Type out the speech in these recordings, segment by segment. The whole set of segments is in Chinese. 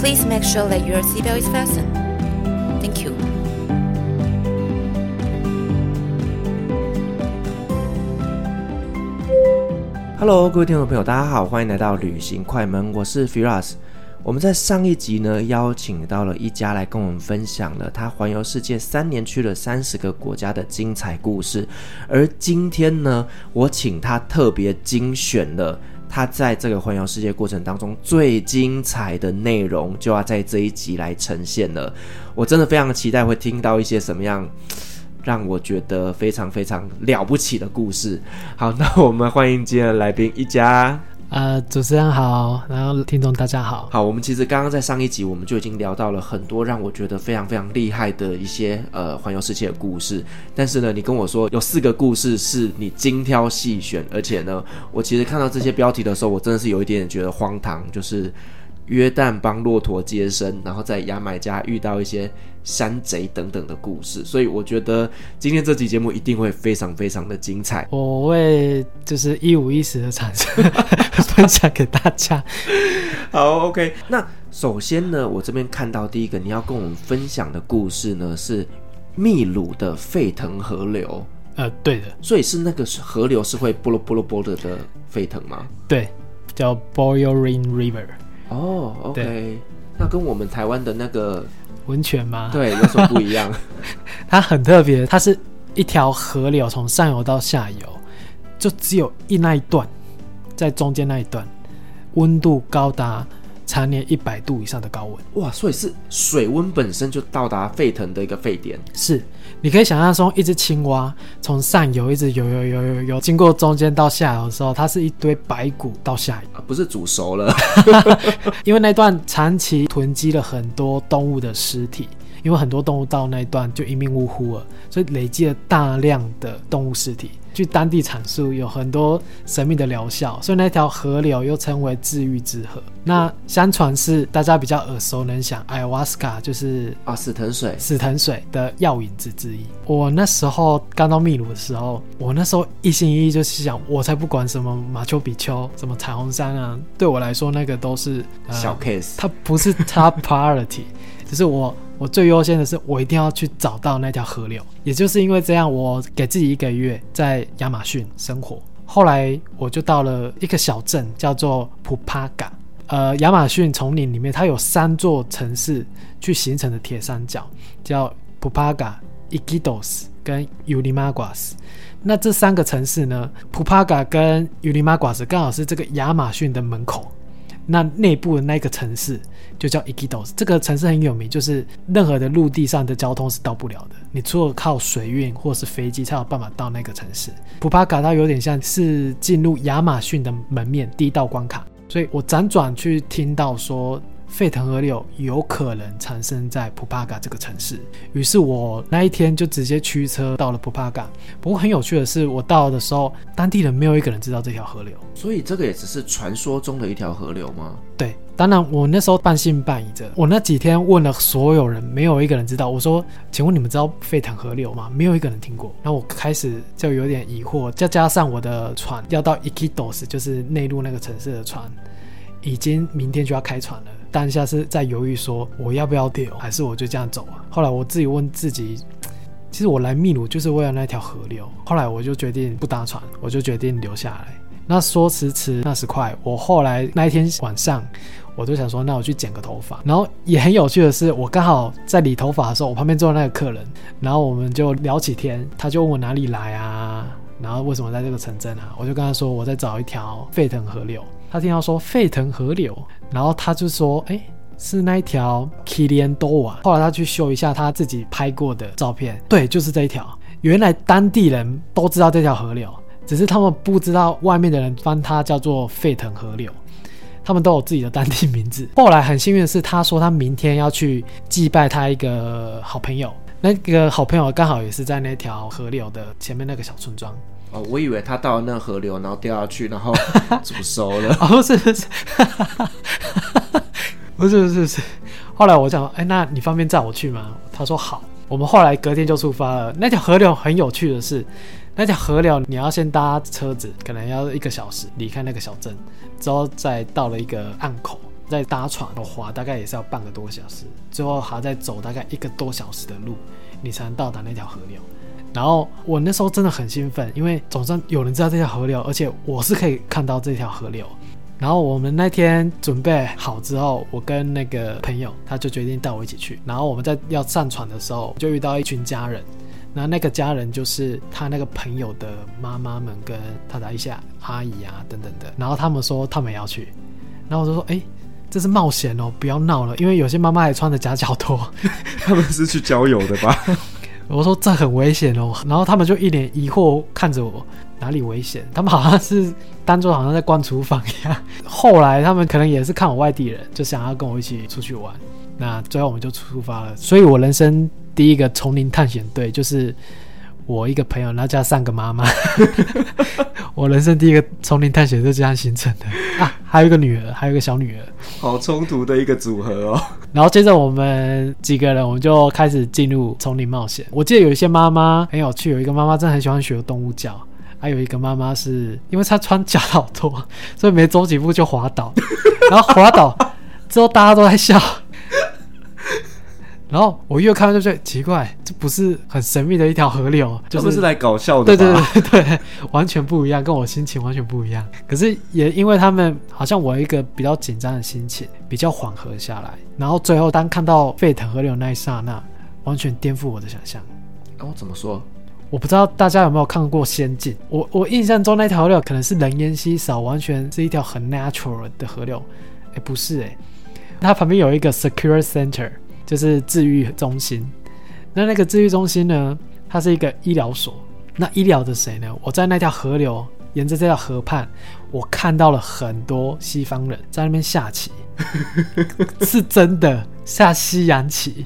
Please make sure that your seatbelt is fastened. Thank you. Hello，各位听众朋友，大家好，欢迎来到旅行快门，我是 Firas。我们在上一集呢，邀请到了一家来跟我们分享了他环游世界三年去了三十个国家的精彩故事，而今天呢，我请他特别精选了。他在这个环游世界过程当中最精彩的内容，就要在这一集来呈现了。我真的非常期待会听到一些什么样让我觉得非常非常了不起的故事。好，那我们欢迎今天的来宾一家。呃，主持人好，然后听众大家好。好，我们其实刚刚在上一集我们就已经聊到了很多让我觉得非常非常厉害的一些呃环游世界的故事。但是呢，你跟我说有四个故事是你精挑细选，而且呢，我其实看到这些标题的时候，我真的是有一点点觉得荒唐，就是。约旦帮骆驼接生，然后在牙买加遇到一些山贼等等的故事，所以我觉得今天这期节目一定会非常非常的精彩。我会就是一五一十的产生分享给大家。好，OK。那首先呢，我这边看到第一个你要跟我们分享的故事呢，是秘鲁的沸腾河流。呃，对的。所以是那个河流是会波罗波罗波的的沸腾吗？对，叫 Boiling River。哦、oh，OK，那跟我们台湾的那个温泉吗？对，有什么不一样？它很特别，它是一条河流，从上游到下游，就只有一那一段，在中间那一段，温度高达。常年一百度以上的高温，哇！所以是水温本身就到达沸腾的一个沸点。是，你可以想象说，一只青蛙从上游一直游游游游游，经过中间到下游的时候，它是一堆白骨到下游，啊、不是煮熟了。因为那段长期囤积了很多动物的尸体，因为很多动物到那一段就一命呜呼了，所以累积了大量的动物尸体。据当地阐述，有很多神秘的疗效，所以那条河流又称为治愈之河。那相传是大家比较耳熟能详，艾瓦斯卡就是啊死藤水，死藤水的药引子之一。我那时候刚到秘鲁的时候，我那时候一心一意就是想，我才不管什么马丘比丘、什么彩虹山啊，对我来说那个都是、呃、小 case，它不是 top priority，只是我。我最优先的是，我一定要去找到那条河流。也就是因为这样，我给自己一个月在亚马逊生活。后来我就到了一个小镇，叫做普帕嘎。呃，亚马逊丛林里面，它有三座城市去形成的铁三角，叫普帕嘎、伊基多斯跟尤里马瓜斯。那这三个城市呢，普帕嘎跟尤里马瓜斯刚好是这个亚马逊的门口。那内部的那个城市就叫 Iquitos，这个城市很有名，就是任何的陆地上的交通是到不了的，你除了靠水运或是飞机才有办法到那个城市。普帕卡它有点像是进入亚马逊的门面第一道关卡，所以我辗转去听到说。沸腾河流有可能产生在普帕嘎这个城市，于是我那一天就直接驱车到了普帕嘎。不过很有趣的是，我到的时候，当地人没有一个人知道这条河流，所以这个也只是传说中的一条河流吗？对，当然我那时候半信半疑着。我那几天问了所有人，没有一个人知道。我说：“请问你们知道沸腾河流吗？”没有一个人听过。那我开始就有点疑惑，再加上我的船要到 Iquitos，就是内陆那个城市的船，已经明天就要开船了。当下是在犹豫，说我要不要丢，还是我就这样走啊？后来我自己问自己，其实我来秘鲁就是为了那条河流。后来我就决定不搭船，我就决定留下来。那说时迟，那时快，我后来那一天晚上，我就想说，那我去剪个头发。然后也很有趣的是，我刚好在理头发的时候，我旁边坐的那个客人，然后我们就聊起天，他就问我哪里来啊，然后为什么在这个城镇啊？我就跟他说我在找一条沸腾河流。他听到说沸腾河流。然后他就说：“哎，是那一条 k i l i a n d o a。”后来他去修一下他自己拍过的照片，对，就是这一条。原来当地人都知道这条河流，只是他们不知道外面的人帮它叫做沸腾河流。他们都有自己的当地名字。后来很幸运的是，他说他明天要去祭拜他一个好朋友，那个好朋友刚好也是在那条河流的前面那个小村庄。哦，我以为他到了那河流，然后掉下去，然后 煮熟了。哦，不是不是，不是不是不是。后来我讲，哎，那你方便载我去吗？他说好。我们后来隔天就出发了。那条河流很有趣的是，那条河流你要先搭车子，可能要一个小时离开那个小镇，之后再到了一个岸口，再搭船划，大概也是要半个多小时，最后还要再走大概一个多小时的路，你才能到达那条河流。然后我那时候真的很兴奋，因为总算有人知道这条河流，而且我是可以看到这条河流。然后我们那天准备好之后，我跟那个朋友，他就决定带我一起去。然后我们在要上船的时候，就遇到一群家人。然后那个家人就是他那个朋友的妈妈们跟他的一些阿姨啊等等的。然后他们说他们也要去。然后我就说：“哎，这是冒险哦，不要闹了，因为有些妈妈还穿着夹脚拖。他们是去郊游的吧？”我说这很危险哦。然后他们就一脸疑惑看着我。哪里危险？他们好像是当作好像在逛厨房一样。后来他们可能也是看我外地人，就想要跟我一起出去玩。那最后我们就出发了。所以我人生第一个丛林探险队就是我一个朋友，然后加上个妈妈。我人生第一个丛林探险就这样形成的啊！还有一个女儿，还有一个小女儿，好冲突的一个组合哦。然后接着我们几个人，我们就开始进入丛林冒险。我记得有一些妈妈很有趣，有一个妈妈真的很喜欢学动物叫。还有一个妈妈是因为她穿假老拖，所以没走几步就滑倒，然后滑倒之后大家都在笑，然后我越看就觉得奇怪，这不是很神秘的一条河流，就是，不是来搞笑的，对对对对，完全不一样，跟我心情完全不一样。可是也因为他们好像我一个比较紧张的心情比较缓和下来，然后最后当看到沸腾河流那一刹那，完全颠覆我的想象。哦，怎么说？我不知道大家有没有看过《仙境》，我我印象中那条河流可能是人烟稀少，完全是一条很 natural 的河流。哎，不是哎，它旁边有一个 secure center，就是治愈中心。那那个治愈中心呢，它是一个医疗所。那医疗的谁呢？我在那条河流，沿着这条河畔，我看到了很多西方人在那边下棋，是真的下西洋棋，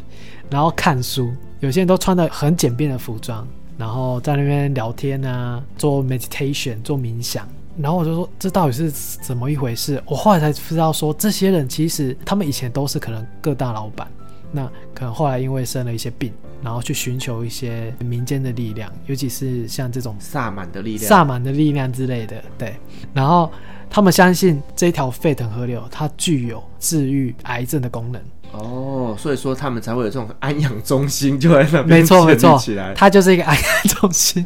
然后看书。有些人都穿的很简便的服装。然后在那边聊天啊，做 meditation，做冥想。然后我就说，这到底是怎么一回事？我后来才知道说，这些人其实他们以前都是可能各大老板，那可能后来因为生了一些病，然后去寻求一些民间的力量，尤其是像这种萨满的力量、萨满的力量之类的。对，然后他们相信这条沸腾河流，它具有治愈癌症的功能。哦，所以说他们才会有这种安养中心，就在那边没错没错，它就是一个安养中心。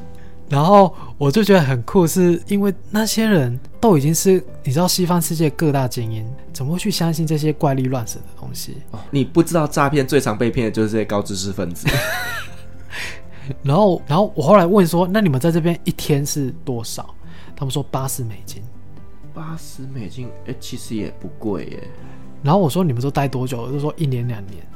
然后我就觉得很酷，是因为那些人都已经是你知道西方世界各大精英，怎么会去相信这些怪力乱神的东西？哦，你不知道诈骗最常被骗的就是这些高知识分子。然后，然后我后来问说：“那你们在这边一天是多少？”他们说八十美金。八十美金，哎，其实也不贵耶。然后我说，你们都待多久？就说一年两年。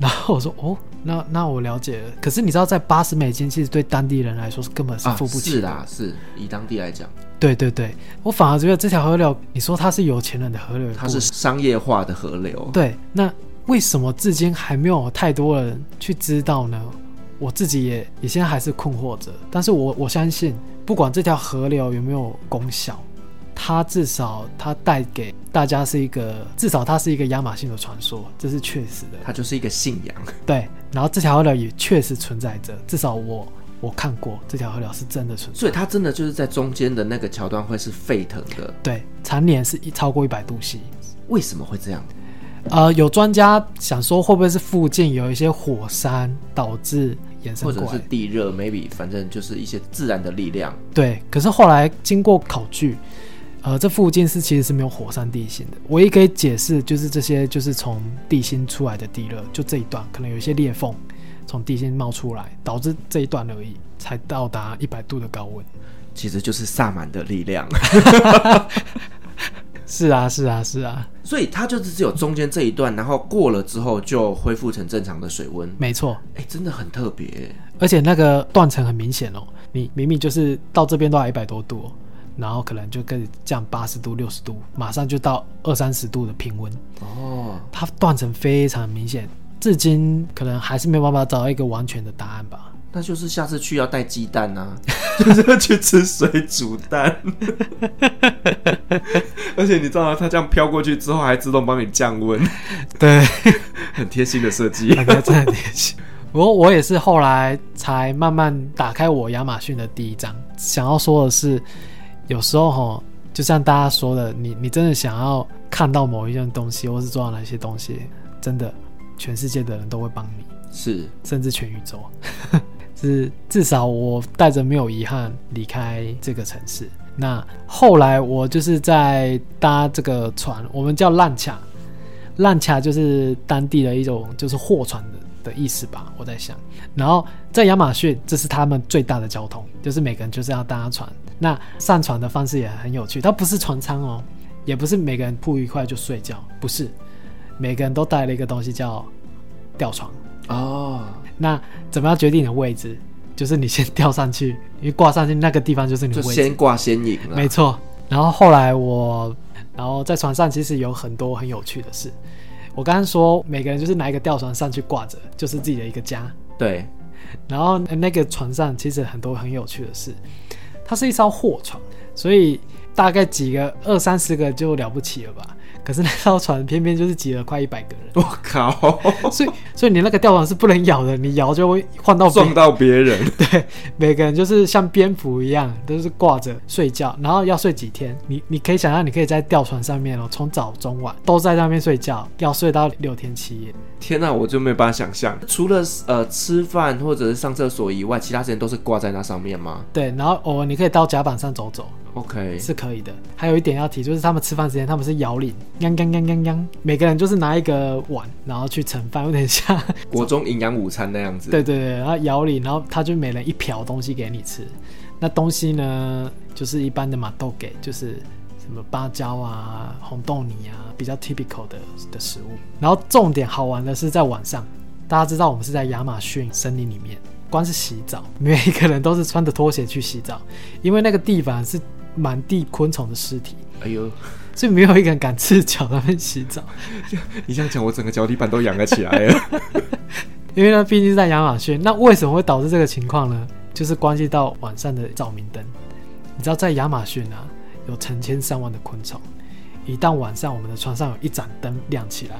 然后我说哦，那那我了解了。可是你知道，在八十美金，其实对当地人来说是根本是付不起的。啊、是啦，是以当地来讲。对对对，我反而觉得这条河流，你说它是有钱人的河流，它是商业化的河流。对，那为什么至今还没有太多人去知道呢？我自己也也现在还是困惑着。但是我我相信，不管这条河流有没有功效。它至少它带给大家是一个，至少它是一个亚马逊的传说，这是确实的。它就是一个信仰。对，然后这条河流也确实存在着，至少我我看过这条河流是真的存在。所以它真的就是在中间的那个桥段会是沸腾的。对，常年是一超过一百度 C。为什么会这样？呃，有专家想说会不会是附近有一些火山导致衍生，或者是地热，maybe 反正就是一些自然的力量。对，可是后来经过考据。呃，这附近是其实是没有火山地形的，唯一可以解释就是这些就是从地心出来的地热，就这一段可能有一些裂缝从地心冒出来，导致这一段而已，才到达一百度的高温。其实就是萨满的力量。是啊，是啊，是啊。所以它就是只有中间这一段，然后过了之后就恢复成正常的水温。没错，哎，真的很特别，而且那个断层很明显哦，你明明就是到这边都还一百多度。然后可能就更降八十度、六十度，马上就到二三十度的平温。哦，它断层非常明显，至今可能还是没有办法找到一个完全的答案吧。那就是下次去要带鸡蛋啊，就是要去吃水煮蛋。而且你知道吗？它这样飘过去之后，还自动帮你降温。对，很贴心的设计，真的很贴心。不过我也是后来才慢慢打开我亚马逊的第一章。想要说的是，有时候哈，就像大家说的，你你真的想要看到某一样东西，或是做到哪些东西，真的，全世界的人都会帮你，是，甚至全宇宙。是至少我带着没有遗憾离开这个城市。那后来我就是在搭这个船，我们叫烂卡，烂卡就是当地的一种就是货船的的意思吧。我在想，然后在亚马逊，这是他们最大的交通，就是每个人就是要搭船。那上船的方式也很有趣，它不是船舱哦，也不是每个人铺一块就睡觉，不是，每个人都带了一个东西叫吊床哦。那怎么样决定你的位置？就是你先吊上去，因为挂上去那个地方就是你的位置。先挂先赢。没错。然后后来我，然后在船上其实有很多很有趣的事。我刚刚说每个人就是拿一个吊床上去挂着，就是自己的一个家。对。然后那个船上其实很多很有趣的事。它是一艘货船，所以大概几个二三十个就了不起了吧。可是 那艘船偏偏就是挤了快一百个人，我靠！所以所以你那个吊床是不能摇的，你摇就会晃到撞到别人。对，每个人就是像蝙蝠一样，都是挂着睡觉，然后要睡几天？你你可以想象，你可以在吊床上面哦，从早中晚都在上面睡觉，要睡到六天七夜。天哪，我就没有办法想象，除了呃吃饭或者是上厕所以外，其他时间都是挂在那上面吗？对，然后偶尔你可以到甲板上走走。OK，是可以的。还有一点要提，就是他们吃饭时间，他们是摇铃，泱泱泱泱泱，每个人就是拿一个碗，然后去盛饭，有点像 国中营养午餐那样子。对对对，然后摇铃，然后他就每人一瓢东西给你吃。那东西呢，就是一般的马豆给，就是什么芭蕉啊、红豆泥啊，比较 typical 的的食物。然后重点好玩的是在晚上，大家知道我们是在亚马逊森林里面，光是洗澡，每一个人都是穿着拖鞋去洗澡，因为那个地方是。满地昆虫的尸体，哎呦，所以没有一个人敢赤脚在那边洗澡。你这样讲，我整个脚底板都痒了起来了。因为呢，毕竟是在亚马逊，那为什么会导致这个情况呢？就是关系到晚上的照明灯。你知道，在亚马逊啊，有成千上万的昆虫，一旦晚上我们的床上有一盏灯亮起来，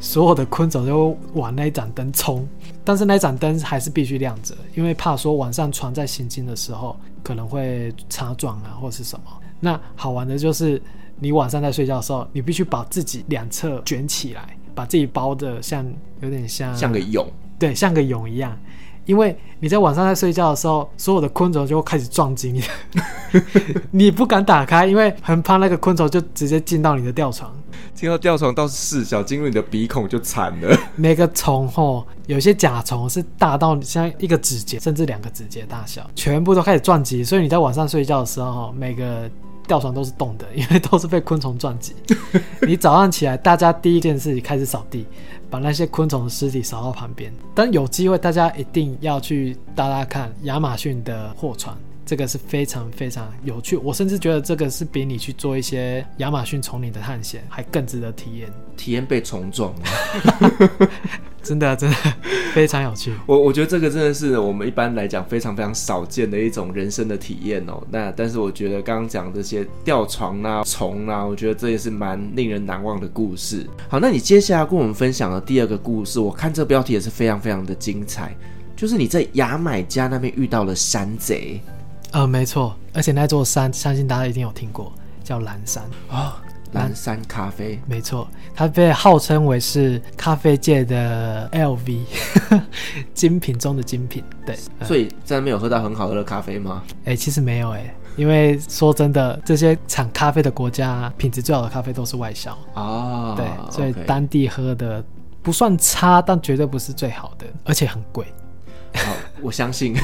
所有的昆虫就往那一盏灯冲。但是那一盏灯还是必须亮着，因为怕说晚上船在行进的时候。可能会擦撞啊，或是什么。那好玩的就是，你晚上在睡觉的时候，你必须把自己两侧卷起来，把自己包的像有点像像个蛹，对，像个蛹一样。因为你在晚上在睡觉的时候，所有的昆虫就会开始撞击你，你不敢打开，因为很怕那个昆虫就直接进到你的吊床。进到吊床倒是事小，进入你的鼻孔就惨了。每个虫吼，有些甲虫是大到像一个指节，甚至两个指节大小，全部都开始撞击。所以你在晚上睡觉的时候，每个吊床都是动的，因为都是被昆虫撞击。你早上起来，大家第一件事开始扫地。把那些昆虫的尸体扫到旁边，但有机会大家一定要去搭搭看亚马逊的货船，这个是非常非常有趣。我甚至觉得这个是比你去做一些亚马逊丛林的探险还更值得体验。体验被虫撞 真的真的非常有趣。我我觉得这个真的是我们一般来讲非常非常少见的一种人生的体验哦。那但是我觉得刚刚讲这些吊床啊、虫啊，我觉得这也是蛮令人难忘的故事。好，那你接下来跟我们分享的第二个故事，我看这标题也是非常非常的精彩，就是你在牙买加那边遇到了山贼。呃，没错，而且那座山相信大家一定有听过，叫蓝山啊。哦蓝山咖啡，没错，它被号称为是咖啡界的 LV，精品中的精品。对，所以在那边有喝到很好喝的咖啡吗？哎、欸，其实没有哎、欸，因为说真的，这些产咖啡的国家，品质最好的咖啡都是外销啊。对，所以当地喝的不算差，但绝对不是最好的，而且很贵。好，我相信。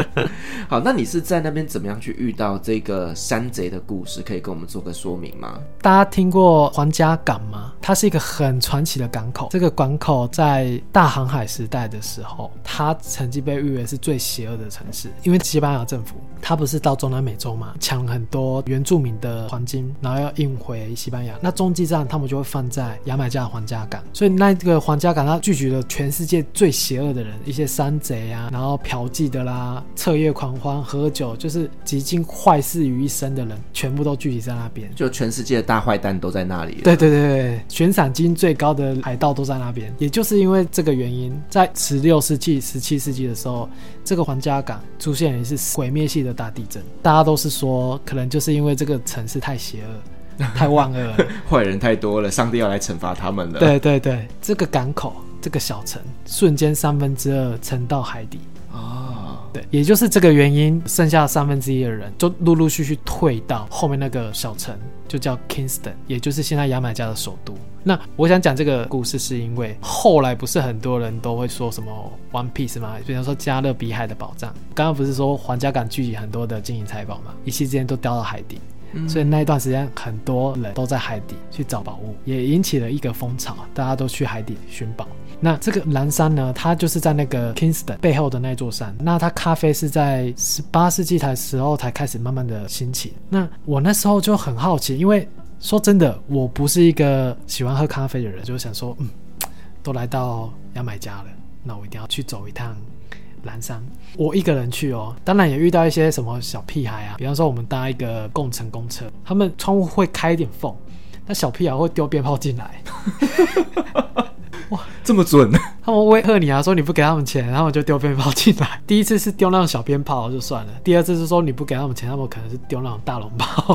好，那你是在那边怎么样去遇到这个山贼的故事？可以跟我们做个说明吗？大家听过皇家港吗？它是一个很传奇的港口。这个港口在大航海时代的时候，它曾经被誉为是最邪恶的城市，因为西班牙政府它不是到中南美洲嘛，抢很多原住民的黄金，然后要运回西班牙。那中继站他们就会放在牙买加的皇家港，所以那个皇家港它聚集了全世界最邪恶的人，一些山贼啊，然后嫖妓的啦，彻夜狂欢、喝酒，就是几经坏事于一身的人，全部都聚集在那边。就全世界的大坏蛋都在那里。对对对对，悬赏金最高的海盗都在那边。也就是因为这个原因，在十六世纪、十七世纪的时候，这个皇家港出现了一次毁灭性的大地震。大家都是说，可能就是因为这个城市太邪恶、太万恶了，坏人太多了，上帝要来惩罚他们了。对对对，这个港口。这个小城瞬间三分之二沉到海底啊！对，也就是这个原因，剩下三分之一的人就陆陆续续退到后面那个小城，就叫 Kingston，也就是现在牙买加的首都。那我想讲这个故事，是因为后来不是很多人都会说什么 One Piece 吗？比方说加勒比海的宝藏，刚刚不是说皇家港聚集很多的金银财宝吗？一夕之间都掉到海底。所以那一段时间，很多人都在海底去找宝物，也引起了一个风潮，大家都去海底寻宝。那这个蓝山呢，它就是在那个 Kingston 背后的那座山。那它咖啡是在十八世纪才时候才开始慢慢的兴起。那我那时候就很好奇，因为说真的，我不是一个喜欢喝咖啡的人，就想说，嗯，都来到牙买加了，那我一定要去走一趟。蓝山，我一个人去哦，当然也遇到一些什么小屁孩啊，比方说我们搭一个共乘公车，他们窗户会开一点缝，那小屁孩会丢鞭炮进来，哇，这么准！他们威吓你啊，说你不给他们钱，他们就丢鞭炮进来。第一次是丢那种小鞭炮就算了，第二次是说你不给他们钱，他们可能是丢那种大龙炮，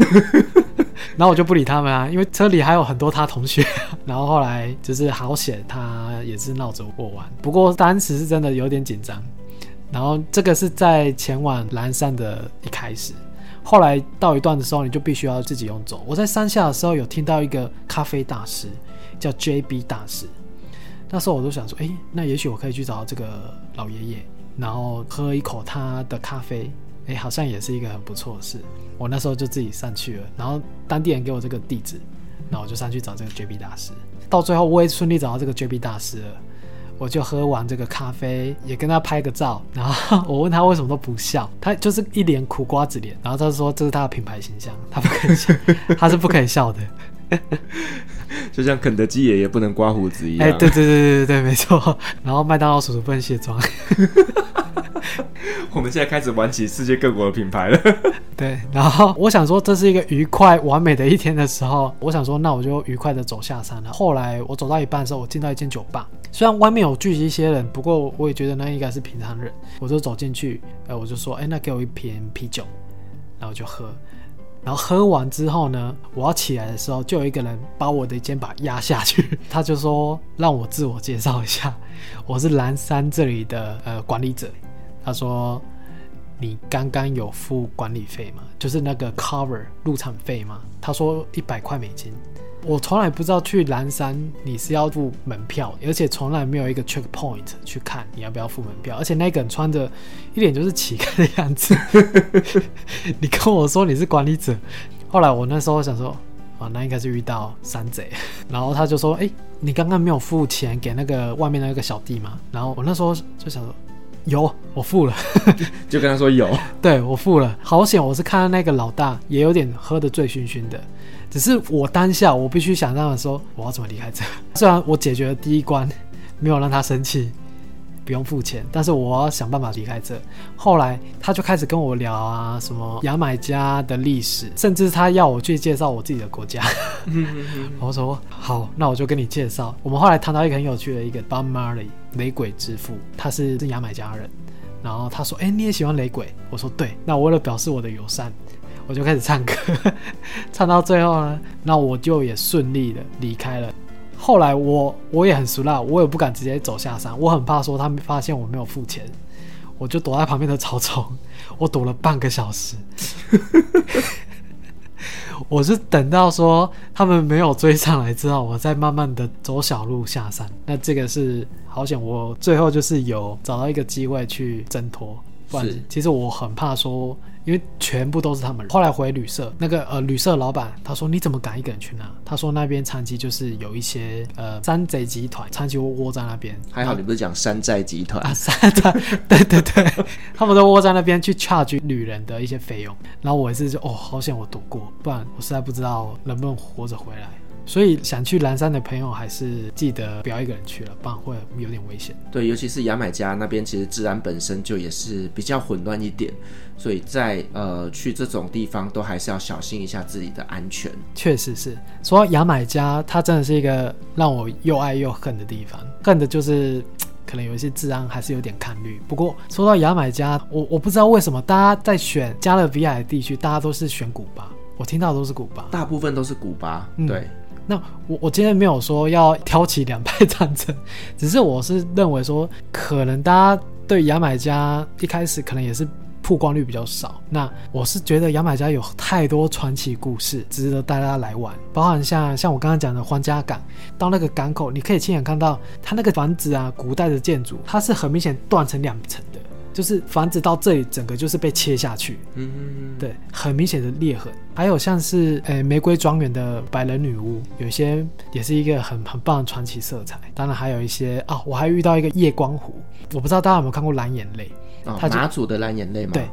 然后我就不理他们啊，因为车里还有很多他同学。然后后来就是好险，他也是闹着我玩，不过当时是真的有点紧张。然后这个是在前往蓝山的一开始，后来到一段的时候，你就必须要自己用走。我在山下的时候有听到一个咖啡大师，叫 JB 大师。那时候我都想说，哎，那也许我可以去找这个老爷爷，然后喝一口他的咖啡，哎，好像也是一个很不错的事。我那时候就自己上去了，然后当地人给我这个地址，然后我就上去找这个 JB 大师。到最后我也顺利找到这个 JB 大师了。我就喝完这个咖啡，也跟他拍个照，然后 我问他为什么都不笑，他就是一脸苦瓜子脸，然后他说这是他的品牌形象，他不可以笑，他是不可以笑的，就像肯德基爷爷不能刮胡子一样。哎，对对对对对，没错。然后麦当劳叔叔不能卸妆。我们现在开始玩起世界各国的品牌了。对，然后我想说这是一个愉快完美的一天的时候，我想说那我就愉快的走下山了。后来我走到一半的时候，我进到一间酒吧，虽然外面有聚集一些人，不过我也觉得那应该是平常人。我就走进去，呃，我就说，哎，那给我一瓶啤酒，然后就喝。然后喝完之后呢，我要起来的时候，就有一个人把我的肩膀压下去，他就说让我自我介绍一下，我是蓝山这里的呃管理者。他说：“你刚刚有付管理费吗？就是那个 cover 入场费吗？”他说：“一百块美金。”我从来不知道去蓝山你是要付门票，而且从来没有一个 checkpoint 去看你要不要付门票。而且那个人穿着一脸就是乞丐的样子，你跟我说你是管理者。后来我那时候想说：“啊，那应该是遇到山贼。”然后他就说：“哎，你刚刚没有付钱给那个外面那个小弟吗？”然后我那时候就想说。有，我付了，就跟他说有，对，我付了。好险，我是看到那个老大也有点喝得醉醺醺的，只是我当下我必须想让他说我要怎么离开这。虽然我解决了第一关，没有让他生气。不用付钱，但是我要想办法离开这。后来他就开始跟我聊啊，什么牙买加的历史，甚至他要我去介绍我自己的国家。我说好，那我就跟你介绍。我们后来谈到一个很有趣的一个 Bob Marley 雷鬼之父，他是是牙买加人。然后他说：“哎，你也喜欢雷鬼？”我说：“对。”那为了表示我的友善，我就开始唱歌，唱到最后呢，那我就也顺利的离开了。后来我我也很熟啦，我也不敢直接走下山，我很怕说他们发现我没有付钱，我就躲在旁边的草丛，我躲了半个小时，我是等到说他们没有追上来之后，我再慢慢的走小路下山。那这个是好险，我最后就是有找到一个机会去挣脱。不然其实我很怕说。因为全部都是他们人。后来回旅社，那个呃旅社老板他说：“你怎么敢一个人去那？”他说：“那边长期就是有一些呃山贼集团长期窝在那边。”还好你不是讲山寨集团啊？山寨，对对对，他们都窝在那边去 charge 旅人的一些费用。然后我也是就哦，好险我躲过，不然我实在不知道能不能活着回来。所以想去蓝山的朋友，还是记得不要一个人去了，不然会有点危险。对，尤其是牙买加那边，其实治安本身就也是比较混乱一点，所以在呃去这种地方都还是要小心一下自己的安全。确实是，说到牙买加，它真的是一个让我又爱又恨的地方。恨的就是可能有一些治安还是有点看绿。不过说到牙买加，我我不知道为什么大家在选加勒比海地区，大家都是选古巴。我听到的都是古巴，大部分都是古巴，嗯、对。那我我今天没有说要挑起两派战争，只是我是认为说，可能大家对牙买加一开始可能也是曝光率比较少。那我是觉得牙买加有太多传奇故事值得大家来玩，包含像像我刚刚讲的皇家港，到那个港口你可以亲眼看到它那个房子啊，古代的建筑，它是很明显断成两层。就是房子到这里，整个就是被切下去，嗯嗯嗯，对，很明显的裂痕。还有像是，诶，玫瑰庄园的白人女巫，有些也是一个很很棒的传奇色彩。当然还有一些啊，我还遇到一个夜光湖，我不知道大家有没有看过蓝眼泪，哦，马祖的蓝眼泪吗？对，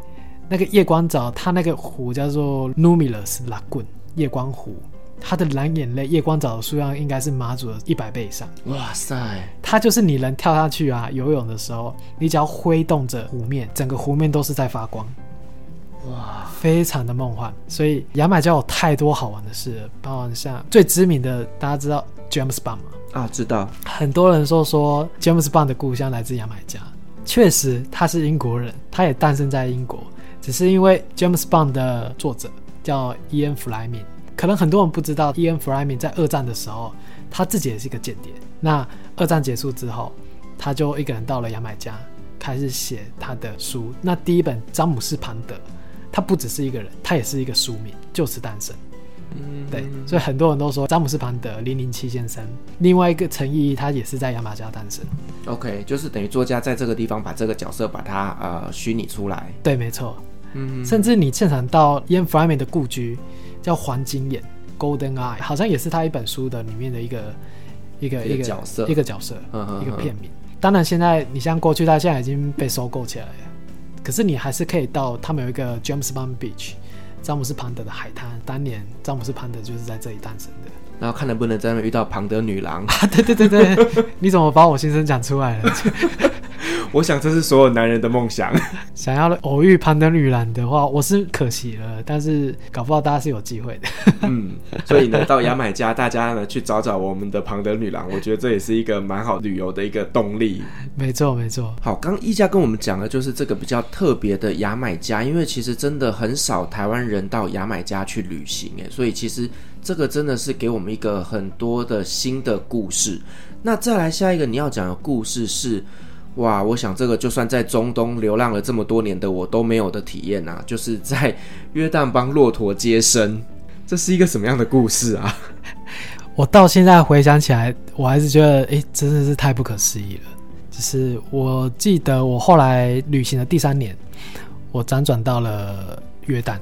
那个夜光藻，它那个湖叫做 Numilus Lagoon 夜光湖。它的蓝眼泪夜光藻的数量应该是马祖的一百倍以上。哇塞！它就是你能跳下去啊，游泳的时候，你只要挥动着湖面，整个湖面都是在发光。哇，非常的梦幻。所以牙买加有太多好玩的事，包括像最知名的，大家知道 James Bond 吗？啊，知道。很多人说说 James Bond 的故乡来自牙买加，确实他是英国人，他也诞生在英国，只是因为 James Bond 的作者叫伊恩·弗莱明。可能很多人不知道，，Ian Fleming 在二战的时候，他自己也是一个间谍。那二战结束之后，他就一个人到了牙买加，开始写他的书。那第一本《詹姆斯·庞德》，他不只是一个人，他也是一个书名，就此诞生。嗯，对，所以很多人都说詹姆斯·庞德零零七先生。另外一个陈毅，他也是在牙买加诞生。OK，就是等于作家在这个地方把这个角色把它呃虚拟出来。对，没错。嗯，甚至你现场到 Ian Fleming 的故居。叫黄金眼 （Golden Eye），好像也是他一本书的里面的一个一个一个角色，一个角色，一个片名。当然，现在你像过去，他现在已经被收购起来了。可是你还是可以到他们有一个 James Bond Beach，詹姆斯庞德的海滩。当年詹姆斯庞德就是在这里诞生的。然后看能不能在那边遇到庞德女郎。啊，对对对对，你怎么把我心声讲出来了？我想这是所有男人的梦想。想要偶遇庞德女郎的话，我是可惜了，但是搞不好大家是有机会的。嗯，所以呢，到牙买加，大家呢去找找我们的庞德女郎，我觉得这也是一个蛮好旅游的一个动力。没错，没错。好，刚一家跟我们讲的就是这个比较特别的牙买加，因为其实真的很少台湾人到牙买加去旅行，哎，所以其实这个真的是给我们一个很多的新的故事。那再来下一个你要讲的故事是。哇，我想这个就算在中东流浪了这么多年的我都没有的体验啊，就是在约旦帮骆驼接生，这是一个什么样的故事啊？我到现在回想起来，我还是觉得，诶，真的是太不可思议了。就是我记得我后来旅行的第三年，我辗转到了约旦，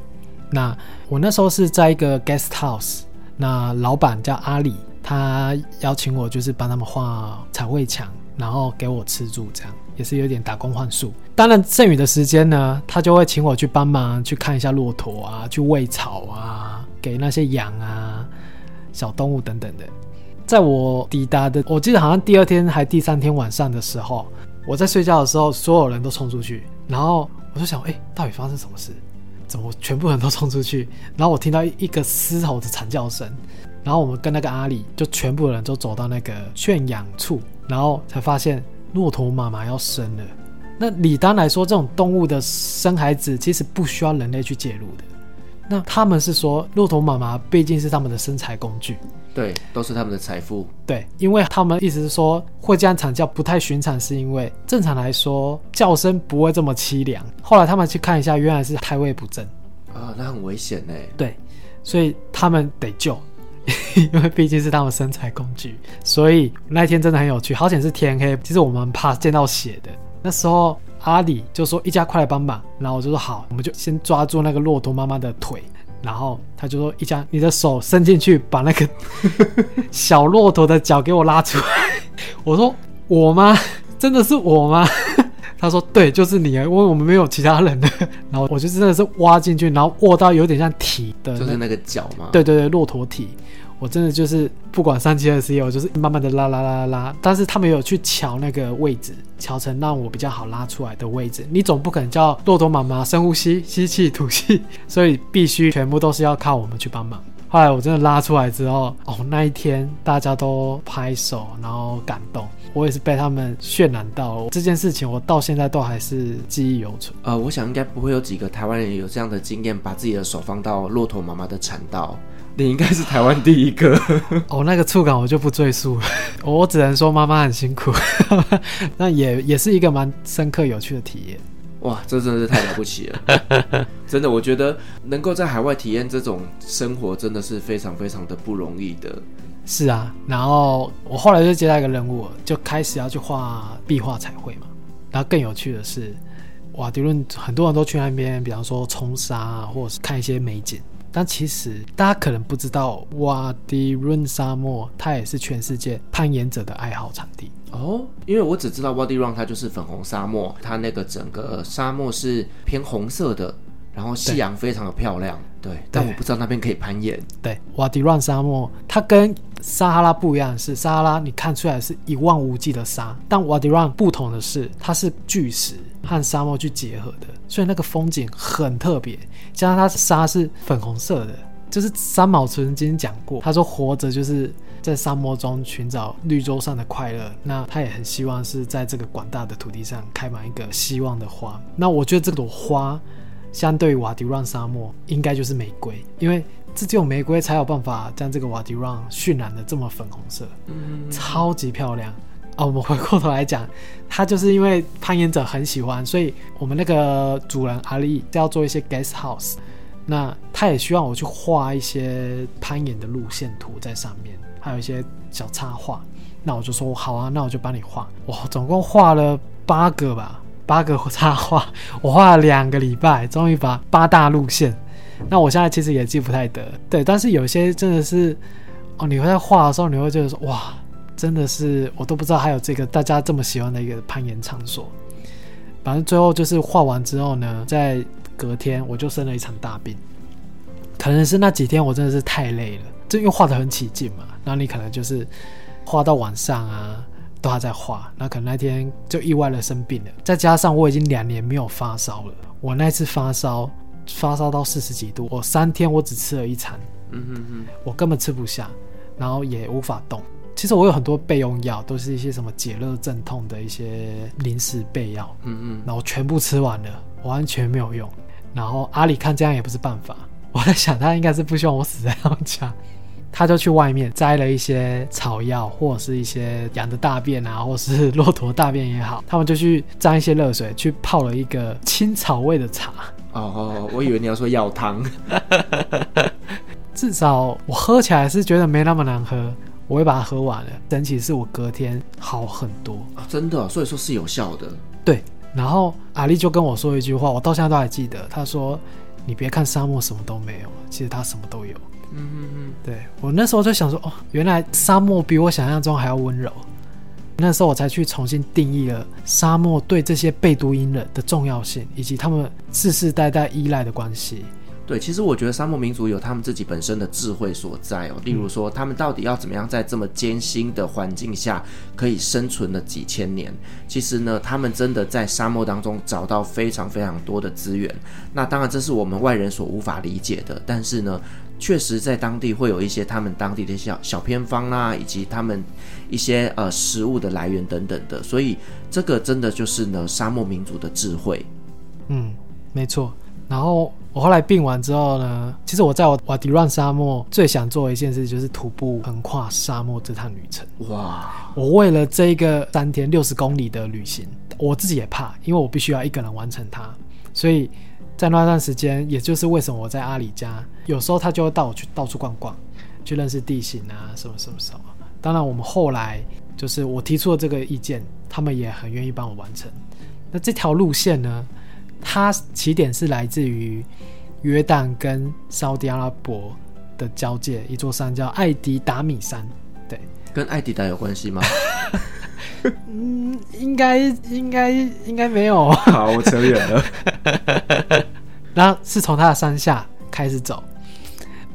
那我那时候是在一个 guest house，那老板叫阿里，他邀请我就是帮他们画彩绘墙。然后给我吃住，这样也是有点打工换宿。当然，剩余的时间呢，他就会请我去帮忙去看一下骆驼啊，去喂草啊，给那些羊啊、小动物等等的。在我抵达的，我记得好像第二天还第三天晚上的时候，我在睡觉的时候，所有人都冲出去，然后我就想，哎，到底发生什么事？怎么全部人都冲出去？然后我听到一个嘶吼的惨叫声，然后我们跟那个阿里就全部人都走到那个圈养处。然后才发现骆驼妈妈要生了。那理当来说，这种动物的生孩子其实不需要人类去介入的。那他们是说，骆驼妈妈毕竟是他们的生财工具，对，都是他们的财富。对，因为他们意思是说，会这样惨叫不太寻常，是因为正常来说叫声不会这么凄凉。后来他们去看一下，原来是胎位不正啊，那很危险呢。对，所以他们得救。因为毕竟是他们生财工具，所以那一天真的很有趣。好险是天黑，其实我们怕见到血的。那时候阿里就说一家快来帮忙，然后我就说好，我们就先抓住那个骆驼妈妈的腿，然后他就说一家你的手伸进去，把那个 小骆驼的脚给我拉出来。我说我吗？真的是我吗？他说对，就是你啊，因为我们没有其他人的。然后我就真的是挖进去，然后握到有点像体的，就是那个脚吗？对对对，骆驼蹄。我真的就是不管三七二十一，我就是慢慢的拉拉拉拉拉，但是他们有去乔那个位置，乔成让我比较好拉出来的位置。你总不可能叫骆驼妈妈深呼吸，吸气吐气，所以必须全部都是要靠我们去帮忙。后来我真的拉出来之后，哦，那一天大家都拍手，然后感动，我也是被他们渲染到这件事情，我到现在都还是记忆犹存。呃，我想应该不会有几个台湾人有这样的经验，把自己的手放到骆驼妈妈的产道。你应该是台湾第一个 哦，那个触感我就不赘述了，我只能说妈妈很辛苦，那也也是一个蛮深刻有趣的体验。哇，这真的是太了不起了，真的，我觉得能够在海外体验这种生活，真的是非常非常的不容易的。是啊，然后我后来就接到一个任务，就开始要去画壁画彩绘嘛。然后更有趣的是，哇迪伦很多人都去那边，比方说冲沙啊，或者是看一些美景。但其实大家可能不知道，瓦迪润沙漠它也是全世界攀岩者的爱好场地哦。因为我只知道瓦迪润它就是粉红沙漠，它那个整个沙漠是偏红色的，然后夕阳非常的漂亮。对，但我不知道那边可以攀岩。对，瓦迪润沙漠它跟撒哈拉不一样的，是撒哈拉你看出来是一望无际的沙，但瓦迪润不同的是，它是巨石和沙漠去结合的，所以那个风景很特别。加上它沙是粉红色的，就是三毛曾经讲过，他说活着就是在沙漠中寻找绿洲上的快乐。那他也很希望是在这个广大的土地上开满一个希望的花。那我觉得这朵花，相对于瓦迪润沙漠，应该就是玫瑰，因为这只有玫瑰才有办法将这个瓦迪润渲染的这么粉红色，嗯，超级漂亮。啊，我们回过头来讲，他就是因为攀岩者很喜欢，所以我们那个主人阿力要做一些 guest house，那他也希望我去画一些攀岩的路线图在上面，还有一些小插画。那我就说好啊，那我就帮你画。我总共画了八个吧，八个插画，我画了两个礼拜，终于把八大路线。那我现在其实也记不太得，对，但是有些真的是哦，你会在画的时候，你会觉得说哇。真的是我都不知道还有这个大家这么喜欢的一个攀岩场所。反正最后就是画完之后呢，在隔天我就生了一场大病。可能是那几天我真的是太累了，就因为画得很起劲嘛。然后你可能就是画到晚上啊，都还在画。那可能那天就意外的生病了。再加上我已经两年没有发烧了，我那次发烧发烧到四十几度，我三天我只吃了一餐，嗯哼哼，我根本吃不下，然后也无法动。其实我有很多备用药，都是一些什么解热镇痛的一些临时备药，嗯嗯，然后全部吃完了，完全没有用。然后阿里看这样也不是办法，我在想他应该是不希望我死在他们家，他就去外面摘了一些草药，或者是一些羊的大便啊，或是骆驼大便也好，他们就去沾一些热水，去泡了一个青草味的茶。哦哦，我以为你要说药汤，至少我喝起来是觉得没那么难喝。我会把它喝完了，神奇是我隔天好很多啊，真的，所以说是有效的。对，然后阿丽就跟我说一句话，我到现在都还记得。他说：“你别看沙漠什么都没有，其实它什么都有。”嗯嗯嗯。对，我那时候就想说，哦，原来沙漠比我想象中还要温柔。那时候我才去重新定义了沙漠对这些被读音人的重要性，以及他们世世代代依赖的关系。对，其实我觉得沙漠民族有他们自己本身的智慧所在哦。例如说，他们到底要怎么样在这么艰辛的环境下可以生存了几千年？其实呢，他们真的在沙漠当中找到非常非常多的资源。那当然，这是我们外人所无法理解的。但是呢，确实在当地会有一些他们当地的小小偏方啦，以及他们一些呃食物的来源等等的。所以，这个真的就是呢沙漠民族的智慧。嗯，没错。然后我后来病完之后呢，其实我在我瓦迪乱沙漠最想做的一件事就是徒步横跨沙漠这趟旅程。哇！我为了这个三天六十公里的旅行，我自己也怕，因为我必须要一个人完成它。所以在那段时间，也就是为什么我在阿里家，有时候他就会带我去到处逛逛，去认识地形啊，什么什么什么。当然，我们后来就是我提出了这个意见，他们也很愿意帮我完成。那这条路线呢，它起点是来自于约旦跟沙乌地阿拉伯的交界，一座山叫艾迪达米山。对，跟艾迪达有关系吗？嗯，应该应该应该没有。好，我扯远了。然后是从他的山下开始走，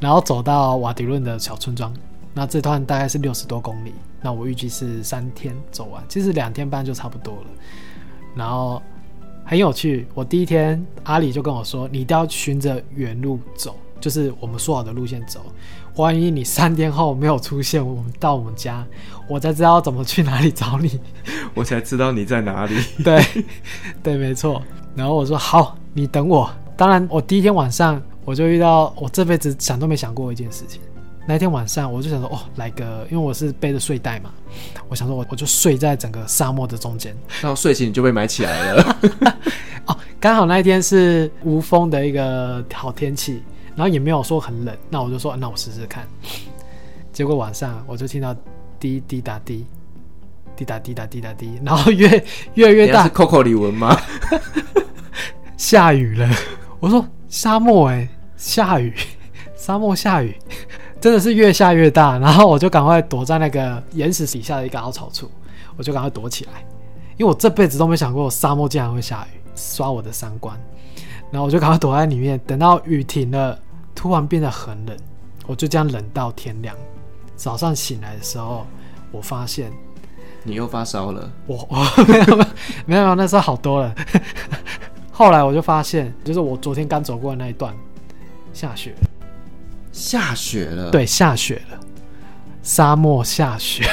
然后走到瓦迪润的小村庄。那这段大概是六十多公里。那我预计是三天走完，其实两天半就差不多了。然后很有趣，我第一天阿里就跟我说：“你一定要循着原路走，就是我们说好的路线走。万一你三天后没有出现，我们到我们家，我才知道怎么去哪里找你。我才知道你在哪里。对，对，没错。然后我说好，你等我。当然，我第一天晚上我就遇到我这辈子想都没想过一件事情。那天晚上我就想说，哦，来个，因为我是背着睡袋嘛，我想说我我就睡在整个沙漠的中间。然后睡醒你就被埋起来了。哦，刚好那一天是无风的一个好天气，然后也没有说很冷，那我就说，那我试试看。结果晚上我就听到滴滴答滴，滴答滴答滴答滴，然后越越来越大。是 Coco 李玟吗？下雨了。我说沙漠哎，下雨，沙漠下雨，真的是越下越大。然后我就赶快躲在那个岩石底下的一个凹槽处，我就赶快躲起来，因为我这辈子都没想过沙漠竟然会下雨，刷我的三观。然后我就赶快躲在里面，等到雨停了，突然变得很冷，我就这样冷到天亮。早上醒来的时候，我发现你又发烧了。我我 没有没有没有，那时候好多了。后来我就发现，就是我昨天刚走过的那一段，下雪，下雪了。对，下雪了，沙漠下雪。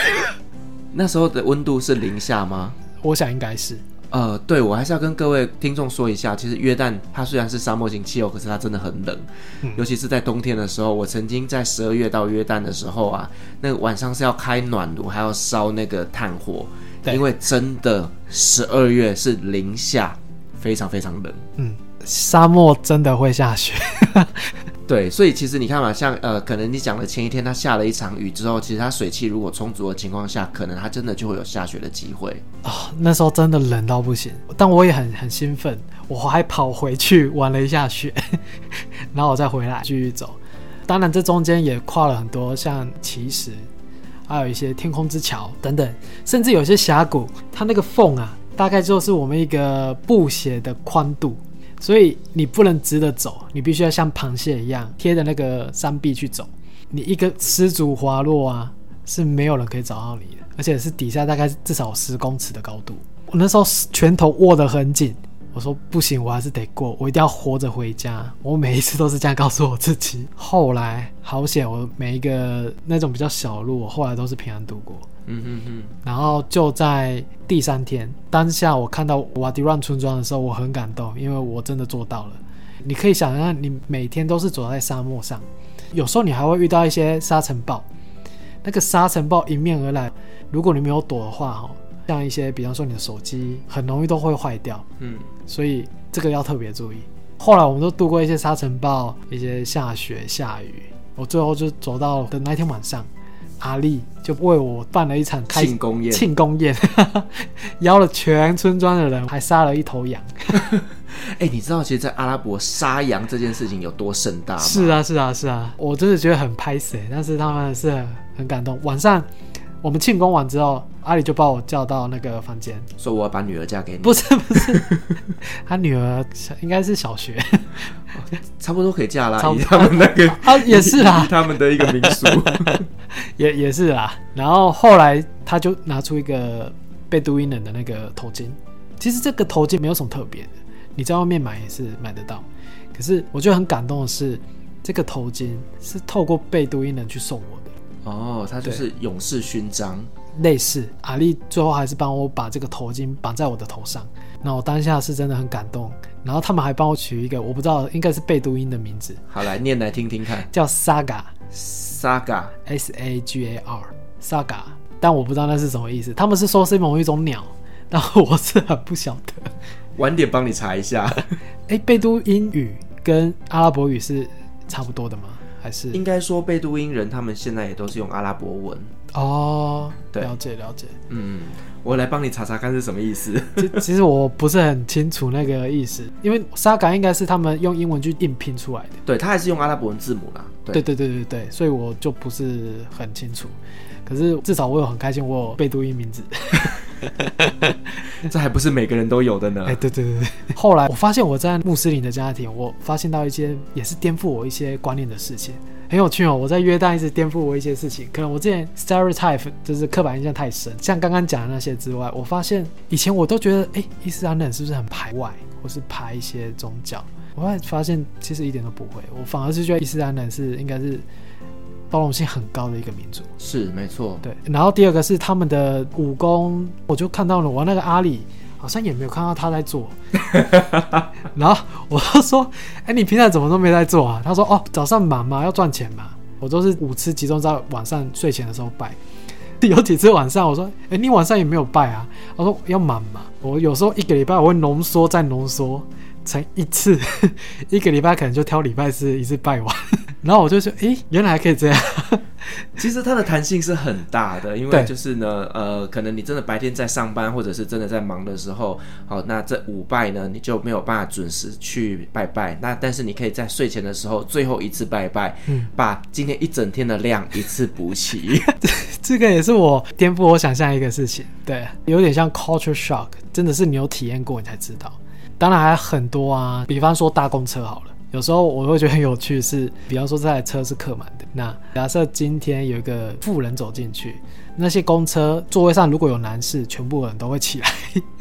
那时候的温度是零下吗？我想应该是。呃，对，我还是要跟各位听众说一下，其实约旦它虽然是沙漠型气候，可是它真的很冷，嗯、尤其是在冬天的时候。我曾经在十二月到约旦的时候啊，那个晚上是要开暖炉，还要烧那个炭火，因为真的十二月是零下。非常非常冷，嗯，沙漠真的会下雪，对，所以其实你看嘛，像呃，可能你讲的前一天它下了一场雨之后，其实它水汽如果充足的情况下，可能它真的就会有下雪的机会哦。那时候真的冷到不行，但我也很很兴奋，我还跑回去玩了一下雪，然后我再回来继续走。当然，这中间也跨了很多像奇石，还有一些天空之桥等等，甚至有些峡谷，它那个缝啊。大概就是我们一个布鞋的宽度，所以你不能直着走，你必须要像螃蟹一样贴着那个山壁去走。你一个失足滑落啊，是没有人可以找到你的，而且是底下大概至少十公尺的高度。我那时候拳头握得很紧。我说不行，我还是得过，我一定要活着回家。我每一次都是这样告诉我自己。后来好险，我每一个那种比较小路，我后来都是平安度过。嗯嗯嗯。然后就在第三天当下，我看到瓦迪乱村庄的时候，我很感动，因为我真的做到了。你可以想象，你每天都是走在沙漠上，有时候你还会遇到一些沙尘暴，那个沙尘暴迎面而来，如果你没有躲的话，哈。像一些，比方说你的手机很容易都会坏掉，嗯，所以这个要特别注意。后来我们都度过一些沙尘暴、一些下雪、下雨，我最后就走到的那天晚上，阿力就为我办了一场庆功宴，庆功宴，邀了全村庄的人，还杀了一头羊。哎、欸，你知道其实，在阿拉伯杀羊这件事情有多盛大吗？是啊，是啊，是啊，我真的觉得很拍死，但是他们是很，很感动。晚上。我们庆功完之后，阿里就把我叫到那个房间，说我要把女儿嫁给你。不是不是，他女儿应该是小学，差不多可以嫁啦。以他们那个 啊也是啦，他们的一个民俗 也也是啦。然后后来他就拿出一个贝都因人的那个头巾，其实这个头巾没有什么特别的，你在外面买也是买得到。可是我觉得很感动的是，这个头巾是透过贝都因人去送我的。哦，他就是勇士勋章，类似。阿力最后还是帮我把这个头巾绑在我的头上，那我当下是真的很感动。然后他们还帮我取一个我不知道应该是贝都因的名字，好，来念来听听看，叫 Saga，Saga，S A G A R，Saga，但我不知道那是什么意思。他们是说是某一种鸟，但我是很不晓得。晚点帮你查一下。哎，贝都因语跟阿拉伯语是差不多的吗？还是应该说，贝都因人他们现在也都是用阿拉伯文哦。对，了解了解。嗯，我来帮你查查看是什么意思。其其实我不是很清楚那个意思，因为 Saga 应该是他们用英文去硬拼出来的。对，他还是用阿拉伯文字母啦。对对对对对对，所以我就不是很清楚。可是至少我有很开心，我有贝都因名字。这还不是每个人都有的呢。哎，对对对对。后来我发现我在穆斯林的家庭，我发现到一些也是颠覆我一些观念的事情。很有趣哦！我在约旦一直颠覆我一些事情，可能我之前 stereotype 就是刻板印象太深，像刚刚讲的那些之外，我发现以前我都觉得，哎，伊斯兰人是不是很排外，或是排一些宗教？我发现其实一点都不会，我反而是觉得伊斯兰人是应该是包容性很高的一个民族。是，没错。对，然后第二个是他们的武功，我就看到了，我那个阿里。好像也没有看到他在做，然后我就说：“哎、欸，你平常怎么都没在做啊？”他说：“哦，早上忙嘛，要赚钱嘛，我都是五次集中在晚上睡前的时候拜。有几次晚上，我说：‘哎、欸，你晚上也没有拜啊？’他说：‘要忙嘛，我有时候一个礼拜我会浓缩再浓缩成一次，一个礼拜可能就挑礼拜四一次拜完。’然后我就说：‘哎、欸，原来还可以这样。’其实它的弹性是很大的，因为就是呢，呃，可能你真的白天在上班，或者是真的在忙的时候，好，那这五拜呢，你就没有办法准时去拜拜。那但是你可以在睡前的时候最后一次拜拜，嗯，把今天一整天的量一次补齐。这个也是我颠覆我想象一个事情，对，有点像 culture shock，真的是你有体验过你才知道。当然还有很多啊，比方说大公车好了。有时候我会觉得很有趣是，是比方说这台车是客满的，那假设今天有一个富人走进去，那些公车座位上如果有男士，全部人都会起来，